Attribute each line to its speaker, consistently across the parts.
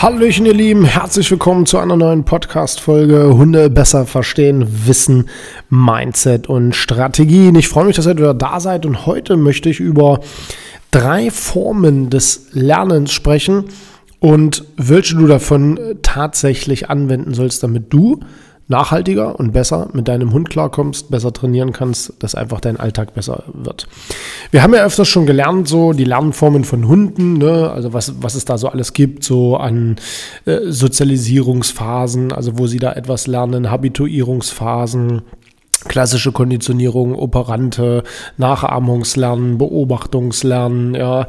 Speaker 1: Hallöchen, ihr Lieben, herzlich willkommen zu einer neuen Podcast-Folge. Hunde besser verstehen, Wissen, Mindset und Strategien. Ich freue mich, dass ihr wieder da seid. Und heute möchte ich über drei Formen des Lernens sprechen. Und welche du davon tatsächlich anwenden sollst, damit du nachhaltiger und besser mit deinem Hund klarkommst, besser trainieren kannst, dass einfach dein Alltag besser wird. Wir haben ja öfters schon gelernt, so die Lernformen von Hunden, ne? also was, was es da so alles gibt, so an äh, Sozialisierungsphasen, also wo sie da etwas lernen, Habituierungsphasen, klassische Konditionierung, Operante, Nachahmungslernen, Beobachtungslernen, ja.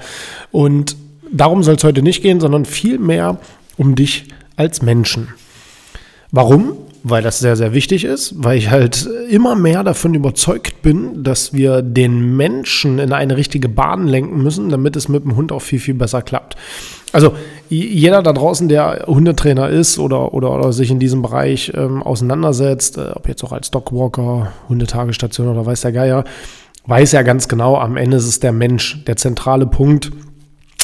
Speaker 1: Und darum soll es heute nicht gehen, sondern vielmehr um dich als Menschen. Warum? Weil das sehr, sehr wichtig ist, weil ich halt immer mehr davon überzeugt bin, dass wir den Menschen in eine richtige Bahn lenken müssen, damit es mit dem Hund auch viel, viel besser klappt. Also jeder da draußen, der Hundetrainer ist oder, oder, oder sich in diesem Bereich ähm, auseinandersetzt, äh, ob jetzt auch als Dogwalker, Hundetagestation oder weiß der Geier, weiß ja ganz genau, am Ende ist es der Mensch, der zentrale Punkt,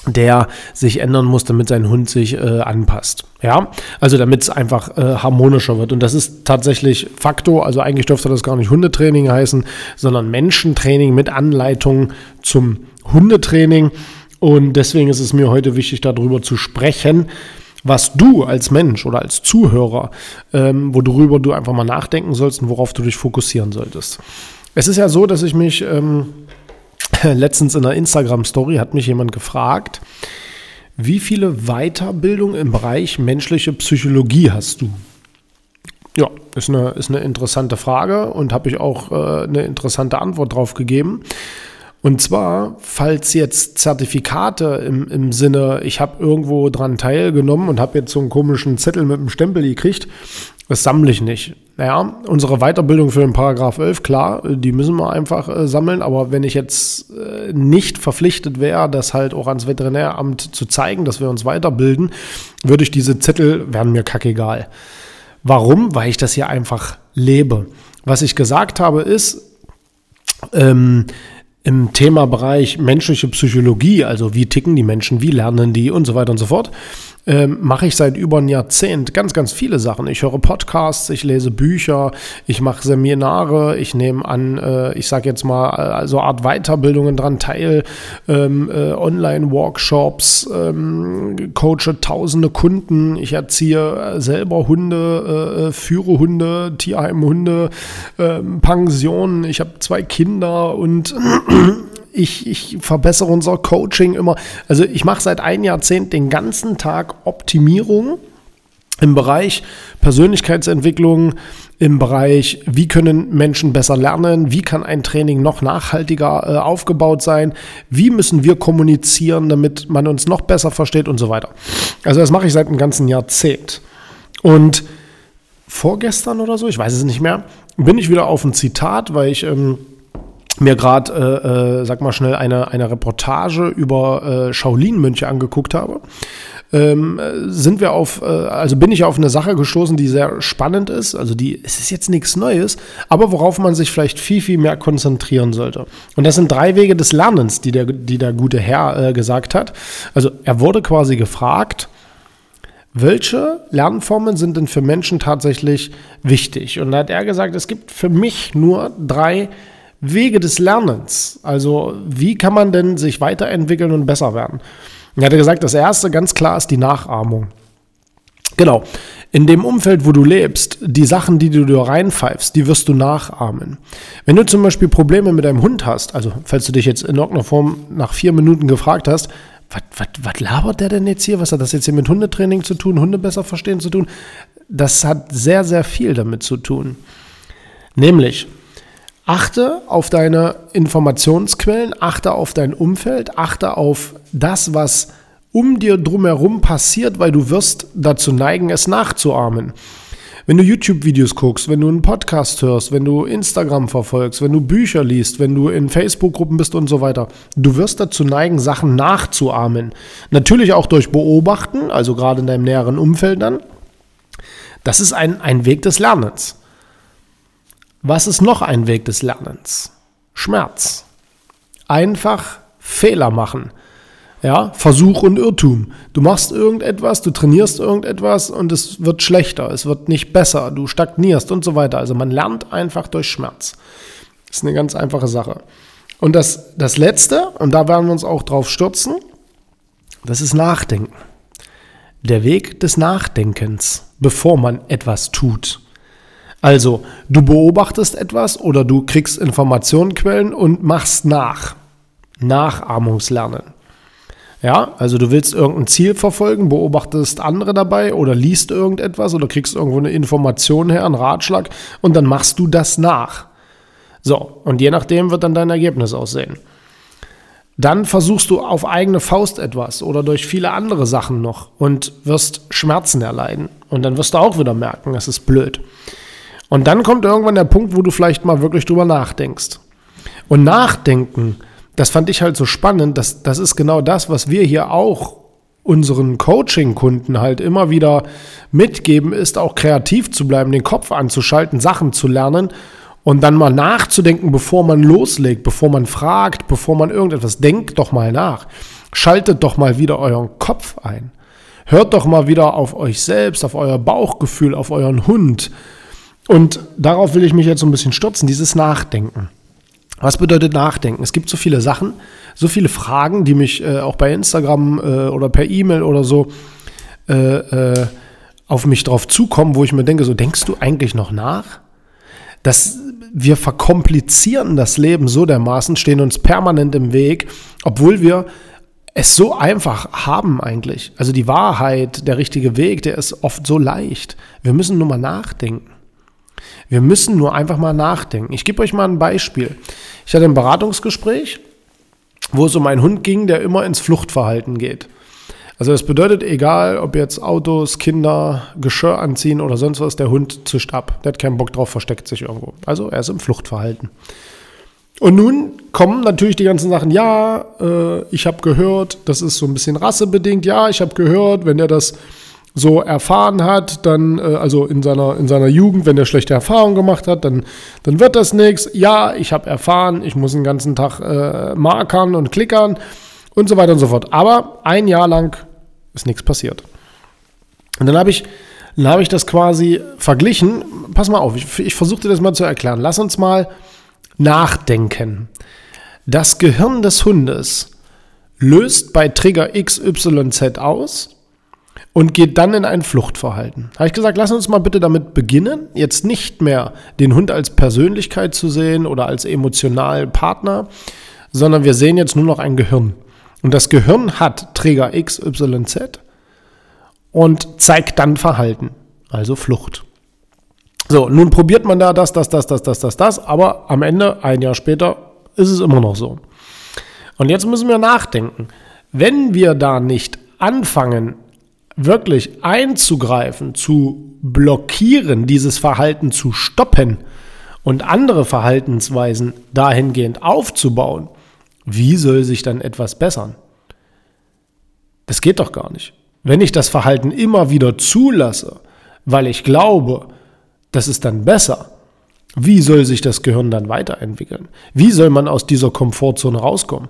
Speaker 1: der sich ändern muss, damit sein Hund sich äh, anpasst. Ja, also damit es einfach äh, harmonischer wird. Und das ist tatsächlich Faktor. Also eigentlich dürfte das gar nicht Hundetraining heißen, sondern Menschentraining mit Anleitung zum Hundetraining. Und deswegen ist es mir heute wichtig, darüber zu sprechen, was du als Mensch oder als Zuhörer, ähm, worüber du einfach mal nachdenken sollst und worauf du dich fokussieren solltest. Es ist ja so, dass ich mich ähm, letztens in einer Instagram-Story hat mich jemand gefragt, wie viele Weiterbildungen im Bereich menschliche Psychologie hast du? Ja, ist eine, ist eine interessante Frage und habe ich auch äh, eine interessante Antwort drauf gegeben. Und zwar, falls jetzt Zertifikate im, im Sinne, ich habe irgendwo dran teilgenommen und habe jetzt so einen komischen Zettel mit einem Stempel gekriegt, das sammle ich nicht. Naja, unsere Weiterbildung für den Paragraph 11, klar, die müssen wir einfach äh, sammeln, aber wenn ich jetzt äh, nicht verpflichtet wäre, das halt auch ans Veterinäramt zu zeigen, dass wir uns weiterbilden, würde ich diese Zettel, wären mir kackegal. Warum? Weil ich das hier einfach lebe. Was ich gesagt habe ist, ähm, im Themabereich menschliche Psychologie, also wie ticken die Menschen, wie lernen die und so weiter und so fort, ähm, mache ich seit über ein Jahrzehnt ganz, ganz viele Sachen. Ich höre Podcasts, ich lese Bücher, ich mache Seminare, ich nehme an, äh, ich sage jetzt mal, äh, so Art Weiterbildungen dran teil, ähm, äh, Online-Workshops, ähm, coache tausende Kunden, ich erziehe äh, selber Hunde, äh, äh, führe Hunde, Tierheimhunde, ähm, Pensionen, ich habe zwei Kinder und ich, ich verbessere unser Coaching immer. Also ich mache seit einem Jahrzehnt den ganzen Tag Optimierung im Bereich Persönlichkeitsentwicklung, im Bereich, wie können Menschen besser lernen, wie kann ein Training noch nachhaltiger äh, aufgebaut sein, wie müssen wir kommunizieren, damit man uns noch besser versteht und so weiter. Also das mache ich seit einem ganzen Jahrzehnt. Und vorgestern oder so, ich weiß es nicht mehr, bin ich wieder auf ein Zitat, weil ich... Ähm, mir gerade, äh, äh, sag mal schnell, eine, eine Reportage über äh, Shaolin-Mönche angeguckt habe, ähm, sind wir auf, äh, also bin ich auf eine Sache gestoßen, die sehr spannend ist. Also die, es ist jetzt nichts Neues, aber worauf man sich vielleicht viel, viel mehr konzentrieren sollte. Und das sind drei Wege des Lernens, die der, die der gute Herr äh, gesagt hat. Also er wurde quasi gefragt, welche Lernformen sind denn für Menschen tatsächlich wichtig? Und da hat er gesagt, es gibt für mich nur drei Wege des Lernens. Also wie kann man denn sich weiterentwickeln und besser werden? Er hatte gesagt, das erste ganz klar ist die Nachahmung. Genau. In dem Umfeld, wo du lebst, die Sachen, die du dir reinpfeifst, die wirst du nachahmen. Wenn du zum Beispiel Probleme mit deinem Hund hast, also falls du dich jetzt in irgendeiner Form nach vier Minuten gefragt hast, was labert der denn jetzt hier? Was hat das jetzt hier mit Hundetraining zu tun, Hunde besser verstehen zu tun? Das hat sehr, sehr viel damit zu tun. Nämlich, achte auf deine Informationsquellen, achte auf dein Umfeld, achte auf das, was um dir drumherum passiert, weil du wirst dazu neigen, es nachzuahmen. Wenn du YouTube-Videos guckst, wenn du einen Podcast hörst, wenn du Instagram verfolgst, wenn du Bücher liest, wenn du in Facebook-Gruppen bist und so weiter, du wirst dazu neigen, Sachen nachzuahmen. Natürlich auch durch Beobachten, also gerade in deinem näheren Umfeld dann. Das ist ein, ein Weg des Lernens. Was ist noch ein Weg des Lernens? Schmerz. Einfach Fehler machen. Ja, Versuch und Irrtum. Du machst irgendetwas, du trainierst irgendetwas und es wird schlechter, es wird nicht besser, du stagnierst und so weiter. Also man lernt einfach durch Schmerz. Das ist eine ganz einfache Sache. Und das, das Letzte, und da werden wir uns auch drauf stürzen, das ist Nachdenken. Der Weg des Nachdenkens, bevor man etwas tut. Also, du beobachtest etwas oder du kriegst Informationenquellen und machst nach. Nachahmungslernen. Ja, also du willst irgendein Ziel verfolgen, beobachtest andere dabei oder liest irgendetwas oder kriegst irgendwo eine Information her, einen Ratschlag und dann machst du das nach. So, und je nachdem wird dann dein Ergebnis aussehen. Dann versuchst du auf eigene Faust etwas oder durch viele andere Sachen noch und wirst Schmerzen erleiden. Und dann wirst du auch wieder merken, das ist blöd. Und dann kommt irgendwann der Punkt, wo du vielleicht mal wirklich drüber nachdenkst. Und nachdenken das fand ich halt so spannend. dass das ist genau das, was wir hier auch unseren Coaching-Kunden halt immer wieder mitgeben, ist auch kreativ zu bleiben, den Kopf anzuschalten, Sachen zu lernen und dann mal nachzudenken, bevor man loslegt, bevor man fragt, bevor man irgendetwas denkt, doch mal nach. Schaltet doch mal wieder euren Kopf ein. Hört doch mal wieder auf euch selbst, auf euer Bauchgefühl, auf euren Hund. Und darauf will ich mich jetzt so ein bisschen stürzen, dieses Nachdenken. Was bedeutet Nachdenken? Es gibt so viele Sachen, so viele Fragen, die mich äh, auch bei Instagram äh, oder per E-Mail oder so äh, äh, auf mich drauf zukommen, wo ich mir denke, so denkst du eigentlich noch nach? Dass wir verkomplizieren das Leben so dermaßen, stehen uns permanent im Weg, obwohl wir es so einfach haben eigentlich. Also die Wahrheit, der richtige Weg, der ist oft so leicht. Wir müssen nur mal nachdenken. Wir müssen nur einfach mal nachdenken. Ich gebe euch mal ein Beispiel. Ich hatte ein Beratungsgespräch, wo es um einen Hund ging, der immer ins Fluchtverhalten geht. Also das bedeutet, egal ob jetzt Autos, Kinder, Geschirr anziehen oder sonst was, der Hund zischt ab. Der hat keinen Bock drauf, versteckt sich irgendwo. Also er ist im Fluchtverhalten. Und nun kommen natürlich die ganzen Sachen, ja, äh, ich habe gehört, das ist so ein bisschen rassebedingt, ja, ich habe gehört, wenn er das so erfahren hat, dann, äh, also in seiner, in seiner Jugend, wenn er schlechte Erfahrungen gemacht hat, dann, dann wird das nichts. Ja, ich habe erfahren, ich muss den ganzen Tag äh, markern und klickern und so weiter und so fort. Aber ein Jahr lang ist nichts passiert. Und dann habe ich, dann habe ich das quasi verglichen. Pass mal auf, ich, ich versuche dir das mal zu erklären. Lass uns mal nachdenken. Das Gehirn des Hundes löst bei Trigger XYZ aus und geht dann in ein Fluchtverhalten. Habe ich gesagt, lass uns mal bitte damit beginnen, jetzt nicht mehr den Hund als Persönlichkeit zu sehen oder als emotionalen Partner, sondern wir sehen jetzt nur noch ein Gehirn. Und das Gehirn hat Träger X, Y, Z und zeigt dann Verhalten, also Flucht. So, nun probiert man da das, das, das, das, das, das, das, aber am Ende, ein Jahr später, ist es immer noch so. Und jetzt müssen wir nachdenken. Wenn wir da nicht anfangen, wirklich einzugreifen, zu blockieren, dieses Verhalten zu stoppen und andere Verhaltensweisen dahingehend aufzubauen, wie soll sich dann etwas bessern? Das geht doch gar nicht. Wenn ich das Verhalten immer wieder zulasse, weil ich glaube, das ist dann besser, wie soll sich das Gehirn dann weiterentwickeln? Wie soll man aus dieser Komfortzone rauskommen?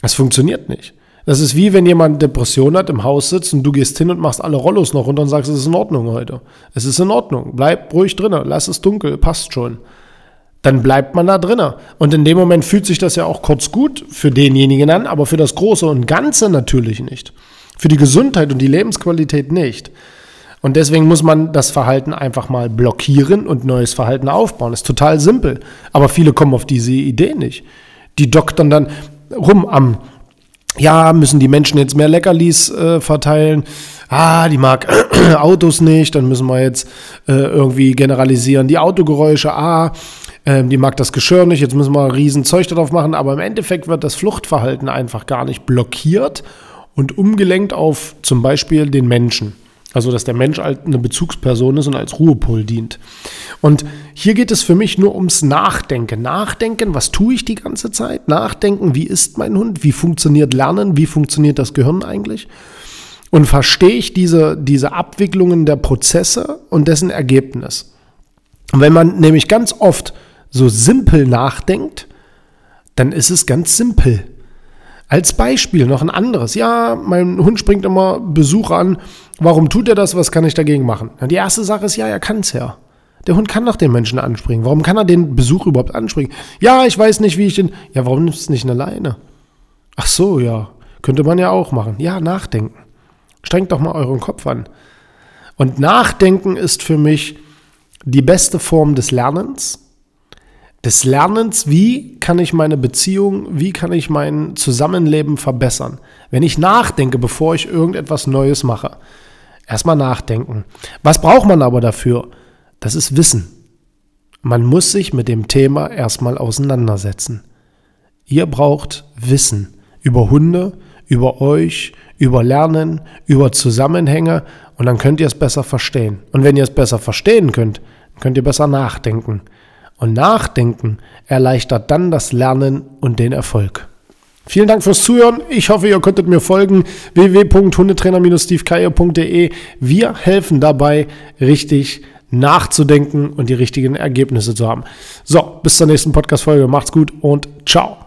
Speaker 1: Das funktioniert nicht. Das ist wie wenn jemand Depression hat, im Haus sitzt und du gehst hin und machst alle Rollos noch runter und sagst, es ist in Ordnung heute. Es ist in Ordnung. Bleib ruhig drinnen, lass es dunkel, passt schon. Dann bleibt man da drinnen. Und in dem Moment fühlt sich das ja auch kurz gut für denjenigen an, aber für das Große und Ganze natürlich nicht. Für die Gesundheit und die Lebensqualität nicht. Und deswegen muss man das Verhalten einfach mal blockieren und neues Verhalten aufbauen. ist total simpel. Aber viele kommen auf diese Idee nicht. Die doktern dann rum am ja, müssen die Menschen jetzt mehr Leckerlis äh, verteilen? Ah, die mag Autos nicht, dann müssen wir jetzt äh, irgendwie generalisieren. Die Autogeräusche, ah, äh, die mag das Geschirr nicht, jetzt müssen wir riesen Zeug darauf machen, aber im Endeffekt wird das Fluchtverhalten einfach gar nicht blockiert und umgelenkt auf zum Beispiel den Menschen. Also, dass der Mensch eine Bezugsperson ist und als Ruhepol dient. Und hier geht es für mich nur ums Nachdenken. Nachdenken, was tue ich die ganze Zeit? Nachdenken, wie ist mein Hund? Wie funktioniert Lernen? Wie funktioniert das Gehirn eigentlich? Und verstehe ich diese, diese Abwicklungen der Prozesse und dessen Ergebnis? Und wenn man nämlich ganz oft so simpel nachdenkt, dann ist es ganz simpel. Als Beispiel noch ein anderes. Ja, mein Hund springt immer Besuch an. Warum tut er das? Was kann ich dagegen machen? Na, die erste Sache ist, ja, er kann es ja. Der Hund kann doch den Menschen anspringen. Warum kann er den Besuch überhaupt anspringen? Ja, ich weiß nicht, wie ich den. Ja, warum nimmst du nicht eine Leine? Ach so, ja. Könnte man ja auch machen. Ja, nachdenken. Strengt doch mal euren Kopf an. Und Nachdenken ist für mich die beste Form des Lernens des Lernens, wie kann ich meine Beziehung, wie kann ich mein Zusammenleben verbessern. Wenn ich nachdenke, bevor ich irgendetwas Neues mache. Erstmal nachdenken. Was braucht man aber dafür? Das ist Wissen. Man muss sich mit dem Thema erstmal auseinandersetzen. Ihr braucht Wissen über Hunde, über euch, über Lernen, über Zusammenhänge und dann könnt ihr es besser verstehen. Und wenn ihr es besser verstehen könnt, könnt ihr besser nachdenken. Und Nachdenken erleichtert dann das Lernen und den Erfolg. Vielen Dank fürs Zuhören. Ich hoffe, ihr konntet mir folgen. www.hundetrainer-stevekeier.de. Wir helfen dabei, richtig nachzudenken und die richtigen Ergebnisse zu haben. So, bis zur nächsten Podcast-Folge. Macht's gut und ciao.